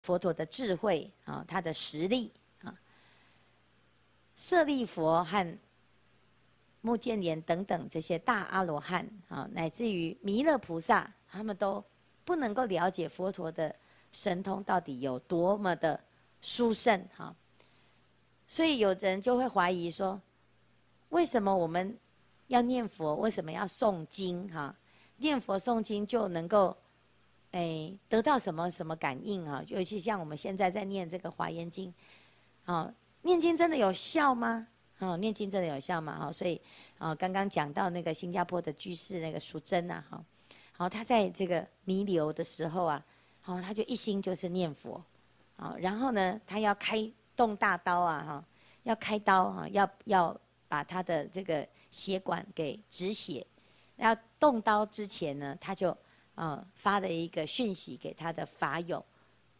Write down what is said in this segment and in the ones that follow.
佛陀的智慧啊，他的实力啊，舍利佛和目犍连等等这些大阿罗汉啊，乃至于弥勒菩萨，他们都不能够了解佛陀的神通到底有多么的殊胜哈。所以有人就会怀疑说，为什么我们要念佛？为什么要诵经？哈，念佛诵经就能够，哎，得到什么什么感应啊？尤其像我们现在在念这个华严经，啊，念经真的有效吗？啊，念经真的有效吗？哈，所以啊，刚刚讲到那个新加坡的居士那个淑珍呐，哈，好，他在这个弥留的时候啊，好，他就一心就是念佛，啊，然后呢，他要开。动大刀啊，哈，要开刀啊，要要把他的这个血管给止血。要动刀之前呢，他就啊发了一个讯息给他的法友，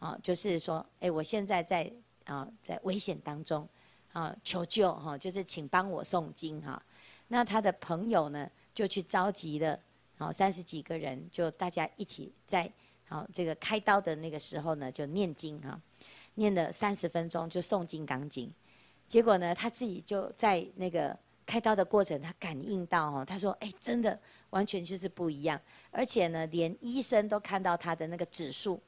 啊，就是说，哎，我现在在啊在危险当中，啊求救哈，就是请帮我诵经哈。那他的朋友呢，就去召集了，啊三十几个人，就大家一起在啊这个开刀的那个时候呢，就念经哈。念了三十分钟就诵《金刚经》，结果呢，他自己就在那个开刀的过程，他感应到哦，他说：“哎，真的完全就是不一样，而且呢，连医生都看到他的那个指数，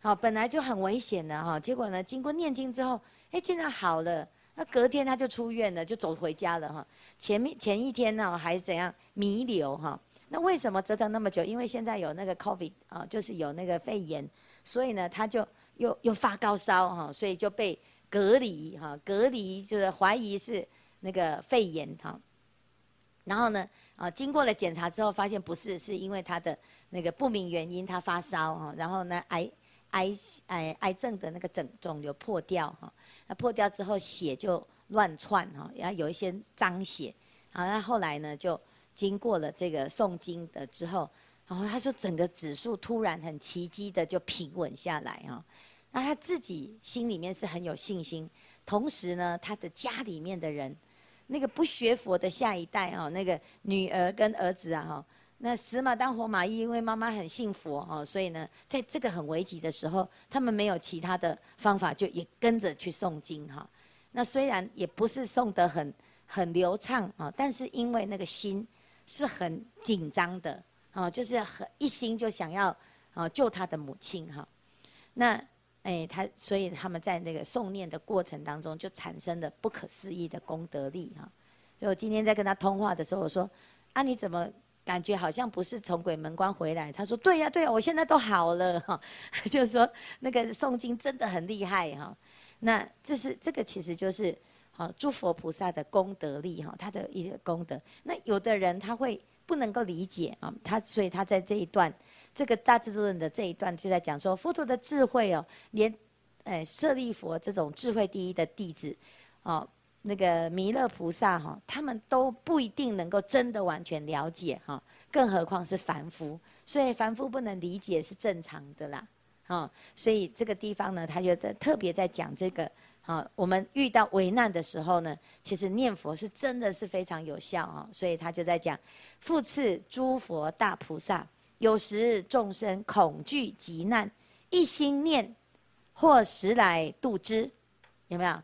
好，本来就很危险的哈，结果呢，经过念经之后，哎，竟然好了。那隔天他就出院了，就走回家了哈。前面前一天呢，还怎样弥留哈？那为什么折腾那么久？因为现在有那个 COVID 啊，就是有那个肺炎，所以呢，他就。又又发高烧哈，所以就被隔离哈，隔离就是怀疑是那个肺炎哈。然后呢，啊，经过了检查之后，发现不是，是因为他的那个不明原因，他发烧哈。然后呢，癌癌癌癌症的那个肿肿瘤破掉哈，那破掉之后血就乱窜哈，然后有一些脏血。好，那后来呢，就经过了这个诵经的之后。然后他说，整个指数突然很奇迹的就平稳下来啊，那他自己心里面是很有信心，同时呢，他的家里面的人，那个不学佛的下一代啊，那个女儿跟儿子啊哈，那死马当活马医，因为妈妈很信佛哦，所以呢，在这个很危急的时候，他们没有其他的方法，就也跟着去诵经哈。那虽然也不是诵得很很流畅啊，但是因为那个心是很紧张的。哦，就是很一心就想要哦救他的母亲哈，那哎他所以他们在那个诵念的过程当中就产生了不可思议的功德力哈。就今天在跟他通话的时候，我说啊你怎么感觉好像不是从鬼门关回来？他说对呀对呀，我现在都好了哈。就是说那个诵经真的很厉害哈。那这是这个其实就是好诸佛菩萨的功德力哈，他的一个功德。那有的人他会。不能够理解啊，他所以他在这一段，这个大智度论的这一段就在讲说，佛陀的智慧哦，连，哎舍利佛这种智慧第一的弟子，哦，那个弥勒菩萨哈，他们都不一定能够真的完全了解哈，更何况是凡夫，所以凡夫不能理解是正常的啦，啊，所以这个地方呢，他就在特别在讲这个。好，我们遇到危难的时候呢，其实念佛是真的是非常有效啊，所以他就在讲，复次诸佛大菩萨，有时众生恐惧急难，一心念，或时来度之，有没有？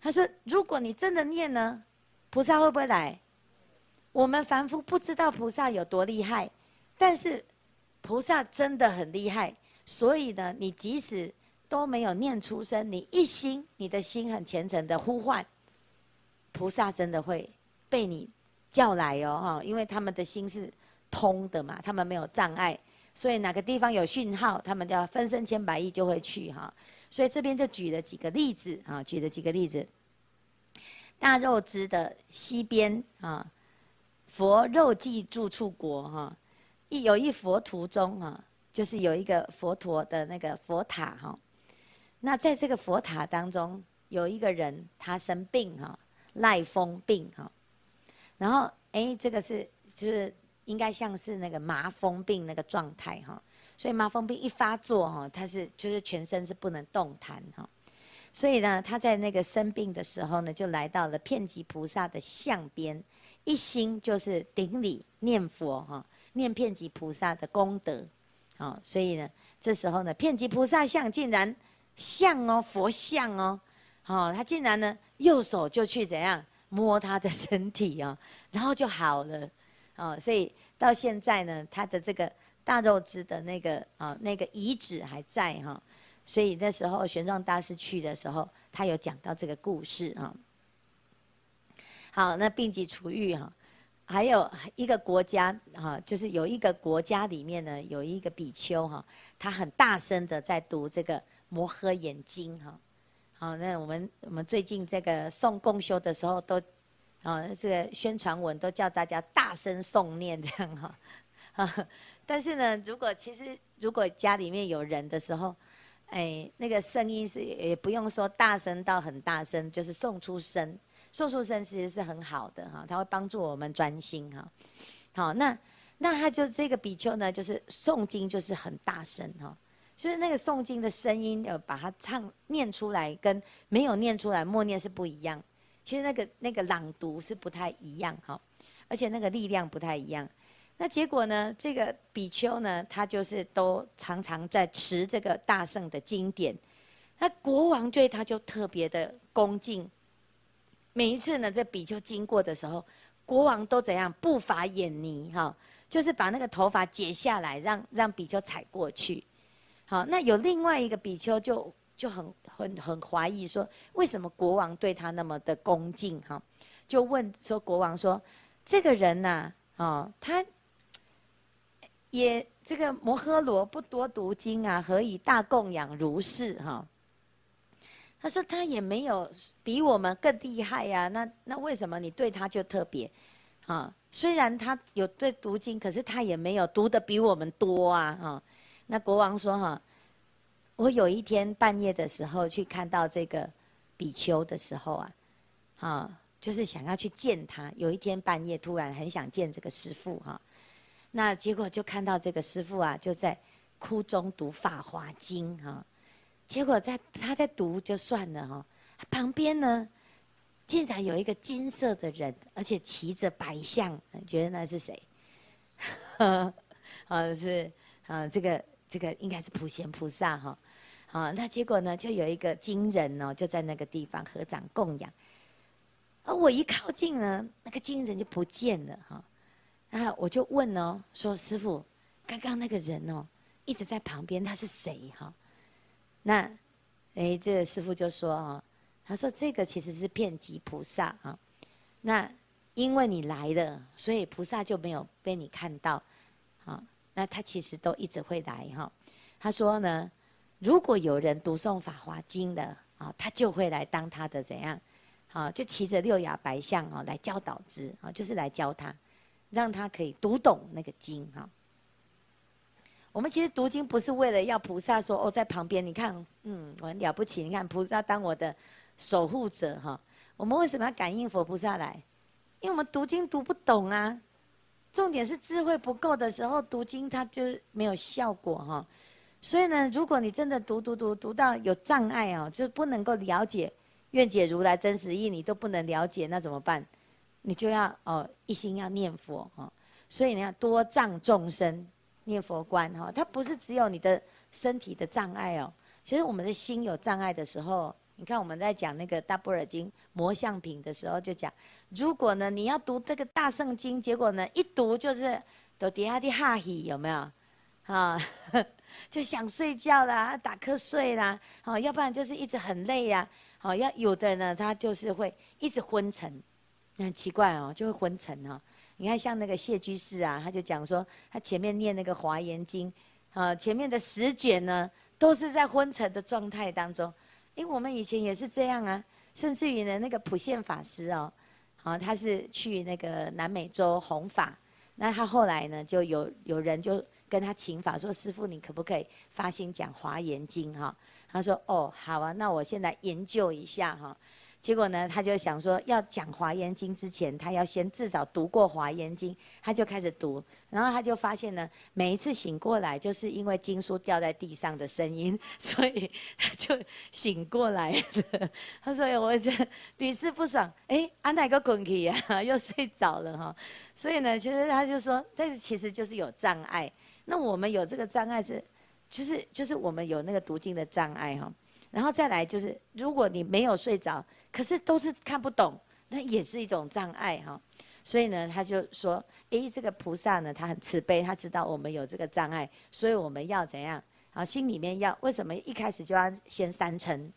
他说，如果你真的念呢，菩萨会不会来？我们凡夫不知道菩萨有多厉害，但是菩萨真的很厉害，所以呢，你即使。都没有念出声，你一心，你的心很虔诚的呼唤，菩萨真的会被你叫来哦，哈，因为他们的心是通的嘛，他们没有障碍，所以哪个地方有讯号，他们就要分身千百亿就会去哈。所以这边就举了几个例子啊，举了几个例子。大肉支的西边啊，佛肉髻住处国哈，一有一佛图中啊，就是有一个佛陀的那个佛塔哈。那在这个佛塔当中，有一个人他生病哈，赖风病哈，然后哎，这个是就是应该像是那个麻风病那个状态哈，所以麻风病一发作哈，他是就是全身是不能动弹哈，所以呢，他在那个生病的时候呢，就来到了遍寂菩萨的像边，一心就是顶礼念佛哈，念遍寂菩萨的功德，好，所以呢，这时候呢，遍寂菩萨像竟然。像哦，佛像哦，哦，他竟然呢右手就去怎样摸他的身体啊，然后就好了，哦，所以到现在呢，他的这个大肉质的那个啊那个遗址还在哈，所以那时候玄奘大师去的时候，他有讲到这个故事啊。好，那病疾除愈哈。还有一个国家哈，就是有一个国家里面呢，有一个比丘哈，他很大声的在读这个《摩诃眼睛》哈。好，那我们我们最近这个送共修的时候都，啊，这个宣传文都叫大家大声诵念这样哈。啊，但是呢，如果其实如果家里面有人的时候，哎，那个声音是也不用说大声到很大声，就是送出声。送出声其实是很好的哈，它会帮助我们专心哈。好，那那他就这个比丘呢，就是诵经就是很大声哈，所以那个诵经的声音呃，把它唱念出来，跟没有念出来默念是不一样。其实那个那个朗读是不太一样哈，而且那个力量不太一样。那结果呢，这个比丘呢，他就是都常常在持这个大圣的经典，那国王对他就特别的恭敬。每一次呢，这比丘经过的时候，国王都怎样？不伐眼泥哈，就是把那个头发解下来，让让比丘踩过去。好，那有另外一个比丘就就很很很怀疑说，为什么国王对他那么的恭敬哈？就问说国王说，这个人呐，哦，他也这个摩诃罗不多读经啊，何以大供养如是哈？他说他也没有比我们更厉害呀、那那为什么你对他就特别？啊，虽然他有对读经，可是他也没有读的比我们多啊，啊。那国王说哈、我有一天半夜的时候去看到这个比丘的时候啊，啊，就是想要去见他。有一天半夜突然很想见这个师父哈、那结果就看到这个师父啊，就在窟中读《法华经》哈。结果在他在读就算了哈，旁边呢，竟然有一个金色的人，而且骑着白象，觉得那是谁？啊是啊，这个这个应该是普贤菩萨哈。啊，那结果呢，就有一个金人哦，就在那个地方合掌供养。而我一靠近呢，那个金人就不见了哈。然后我就问哦，说师父，刚刚那个人哦，一直在旁边，他是谁哈？那，哎，这个师父就说啊，他说这个其实是遍寂菩萨啊。那因为你来了，所以菩萨就没有被你看到，啊。那他其实都一直会来哈。他说呢，如果有人读诵《法华经》的啊，他就会来当他的怎样，啊，就骑着六牙白象啊来教导之啊，就是来教他，让他可以读懂那个经哈。我们其实读经不是为了要菩萨说哦，在旁边，你看，嗯，我很了不起。你看菩萨当我的守护者哈。我们为什么要感应佛菩萨来？因为我们读经读不懂啊。重点是智慧不够的时候，读经它就没有效果哈。所以呢，如果你真的读读读读到有障碍哦，就不能够了解愿解如来真实意，你都不能了解，那怎么办？你就要哦一心要念佛哦。所以你要多障众生。念佛观哈，它不是只有你的身体的障碍哦。其实我们的心有障碍的时候，你看我们在讲那个《大般若经》魔相品的时候，就讲，如果呢你要读这个大圣经，结果呢一读就是都底下的哈希有没有？啊，就想睡觉啦，打瞌睡啦，好，要不然就是一直很累呀，好，要有的人呢他就是会一直昏沉，很奇怪哦，就会昏沉哈。你看，像那个谢居士啊，他就讲说，他前面念那个《华严经》，啊，前面的十卷呢，都是在昏沉的状态当中。因为我们以前也是这样啊，甚至于呢，那个普现法师哦，啊，他是去那个南美洲弘法，那他后来呢，就有有人就跟他请法说，师父，你可不可以发心讲《华严经》哈？他说，哦，好啊，那我现在研究一下哈。结果呢，他就想说，要讲《华严经》之前，他要先至少读过《华严经》，他就开始读，然后他就发现呢，每一次醒过来，就是因为经书掉在地上的声音，所以 他就醒过来了。他说：“我这屡试不爽，哎，安哪个困去呀？又睡着了哈。”所以呢，其实他就说，但是其实就是有障碍。那我们有这个障碍是，就是就是我们有那个读经的障碍哈。然后再来就是，如果你没有睡着，可是都是看不懂，那也是一种障碍哈。所以呢，他就说，诶，这个菩萨呢，他很慈悲，他知道我们有这个障碍，所以我们要怎样？啊，心里面要为什么一开始就要先三称？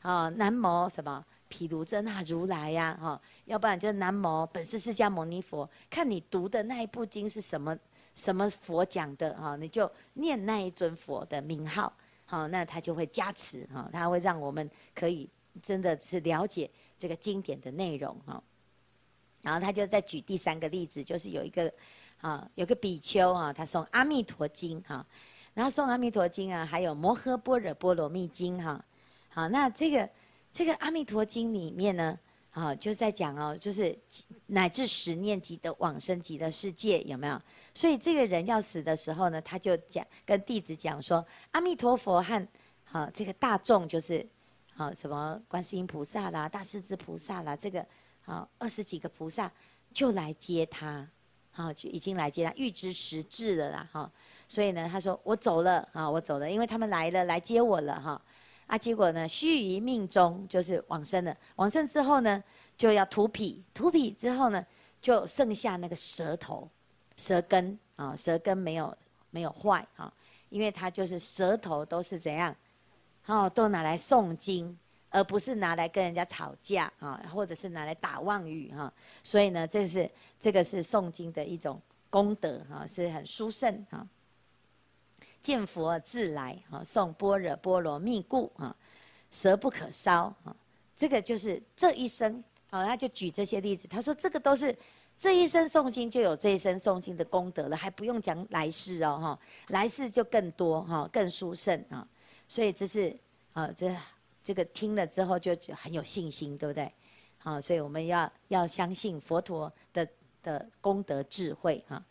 啊，南无什么毗卢遮那如来呀？哈，要不然就南无本师释迦牟尼佛。看你读的那一部经是什么什么佛讲的哈，你就念那一尊佛的名号。好，那他就会加持哈，他会让我们可以真的是了解这个经典的内容哈。然后他就再举第三个例子，就是有一个啊，有个比丘啊，他诵阿弥陀经哈，然后诵阿弥陀经啊，还有摩诃般若波罗蜜经哈。好，那这个这个阿弥陀经里面呢。啊，就在讲哦，就是乃至十念即得往生极乐世界，有没有？所以这个人要死的时候呢，他就讲跟弟子讲说，阿弥陀佛和啊这个大众就是啊什么观世音菩萨啦、大势至菩萨啦，这个啊二十几个菩萨就来接他，啊就已经来接他，预知时至了啦，哈。所以呢，他说我走了啊，我走了，因为他们来了，来接我了哈。啊，结果呢，须臾命中就是往生了。往生之后呢，就要吐皮，吐皮之后呢，就剩下那个舌头、舌根啊，舌根没有没有坏啊，因为它就是舌头都是怎样，哦，都拿来诵经，而不是拿来跟人家吵架啊，或者是拿来打妄语哈。所以呢，这是这个是诵经的一种功德哈，是很殊胜哈。见佛自来，啊，诵般若波罗蜜故，啊，舌不可烧，啊，这个就是这一生，啊，他就举这些例子，他说这个都是这一生诵经就有这一生诵经的功德了，还不用讲来世哦，哈，来世就更多，哈，更殊胜啊，所以这是，啊，这这个听了之后就很有信心，对不对？好，所以我们要要相信佛陀的的功德智慧，哈。